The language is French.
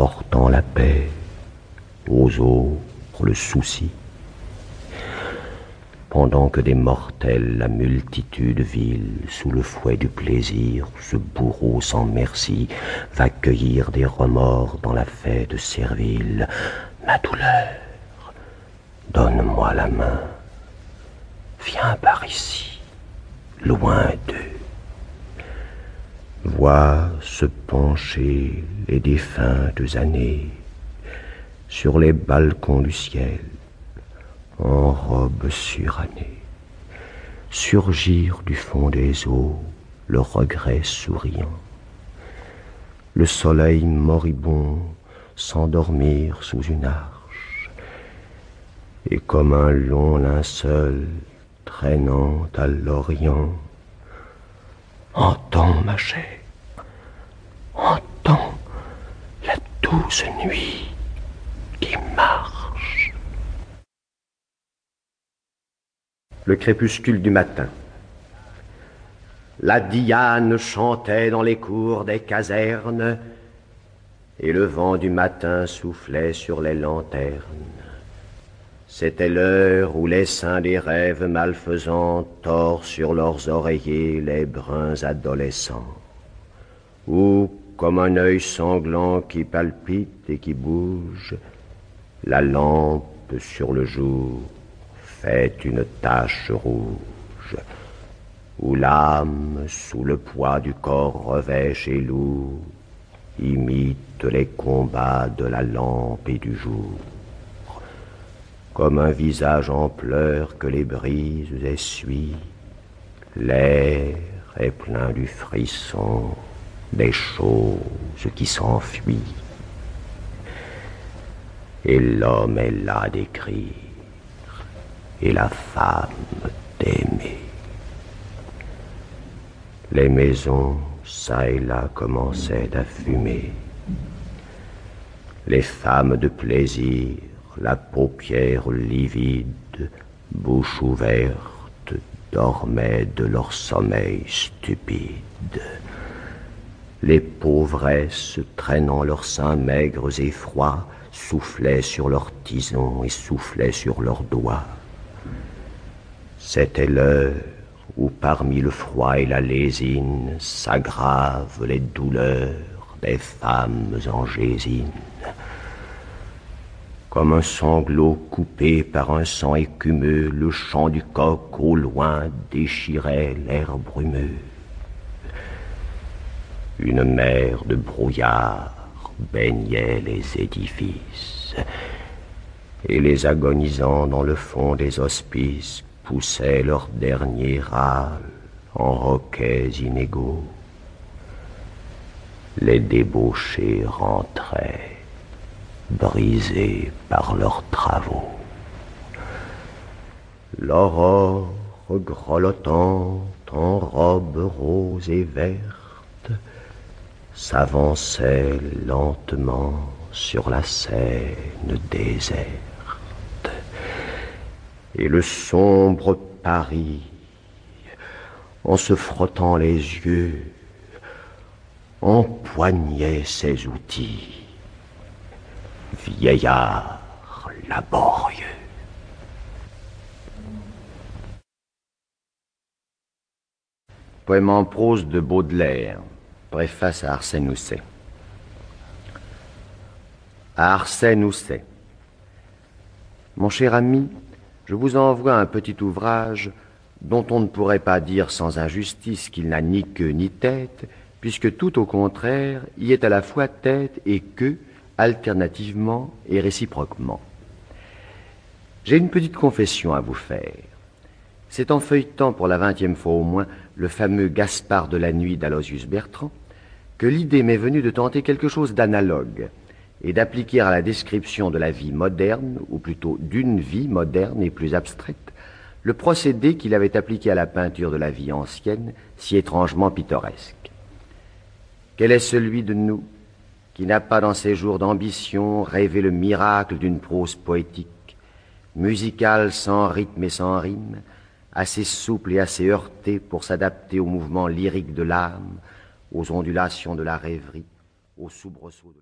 portant la paix, aux autres le souci, pendant que des mortels, la multitude vile, sous le fouet du plaisir, ce bourreau sans merci, va cueillir des remords dans la fête servile. Ma douleur, donne-moi la main, viens par ici, loin d'eux. Vois se pencher les défuntes années sur les balcons du ciel, en robe surannée, surgir du fond des eaux le regret souriant, le soleil moribond s'endormir sous une arche, et comme un long linceul traînant à l'orient, ma chair, entends la douce nuit qui marche. Le crépuscule du matin. La Diane chantait dans les cours des casernes, et le vent du matin soufflait sur les lanternes. C'était l'heure où les seins des rêves malfaisants torent sur leurs oreillers les bruns adolescents, où, comme un œil sanglant qui palpite et qui bouge, la lampe sur le jour fait une tache rouge, où l'âme, sous le poids du corps revêche et lourd, imite les combats de la lampe et du jour, comme un visage en pleurs que les brises essuient, l'air est plein du frisson des choses qui s'enfuient et l'homme est là d'écrire, et la femme d'aimer. Les maisons, çà et là, commençaient à fumer. Les femmes de plaisir, la paupière livide, bouche ouverte, dormaient de leur sommeil stupide. Les pauvresses, traînant leurs seins maigres et froids, soufflaient sur leurs tisons et soufflaient sur leurs doigts. C'était l'heure où parmi le froid et la lésine s'aggravent les douleurs des femmes angésines. Comme un sanglot coupé par un sang écumeux, le chant du coq au loin déchirait l'air brumeux. Une mer de brouillard baignaient les édifices, et les agonisants dans le fond des hospices poussaient leur dernier râle en roquets inégaux. Les débauchés rentraient, brisés par leurs travaux. L'aurore grelottante en robe rose et verte s'avançait lentement sur la Seine déserte. Et le sombre Paris, en se frottant les yeux, empoignait ses outils. Vieillard laborieux. Poème en prose de Baudelaire. Préface à Arsène Housset. À Arsène Housset. Mon cher ami, je vous envoie un petit ouvrage dont on ne pourrait pas dire sans injustice qu'il n'a ni queue ni tête, puisque tout au contraire y est à la fois tête et queue, alternativement et réciproquement. J'ai une petite confession à vous faire. C'est en feuilletant pour la vingtième fois au moins le fameux Gaspard de la nuit d'Alosius Bertrand que l'idée m'est venue de tenter quelque chose d'analogue et d'appliquer à la description de la vie moderne, ou plutôt d'une vie moderne et plus abstraite, le procédé qu'il avait appliqué à la peinture de la vie ancienne, si étrangement pittoresque. Quel est celui de nous qui n'a pas dans ses jours d'ambition rêvé le miracle d'une prose poétique, musicale sans rythme et sans rime, assez souple et assez heurtée pour s'adapter au mouvement lyrique de l'âme, aux ondulations de la rêverie, aux soubresauts de la...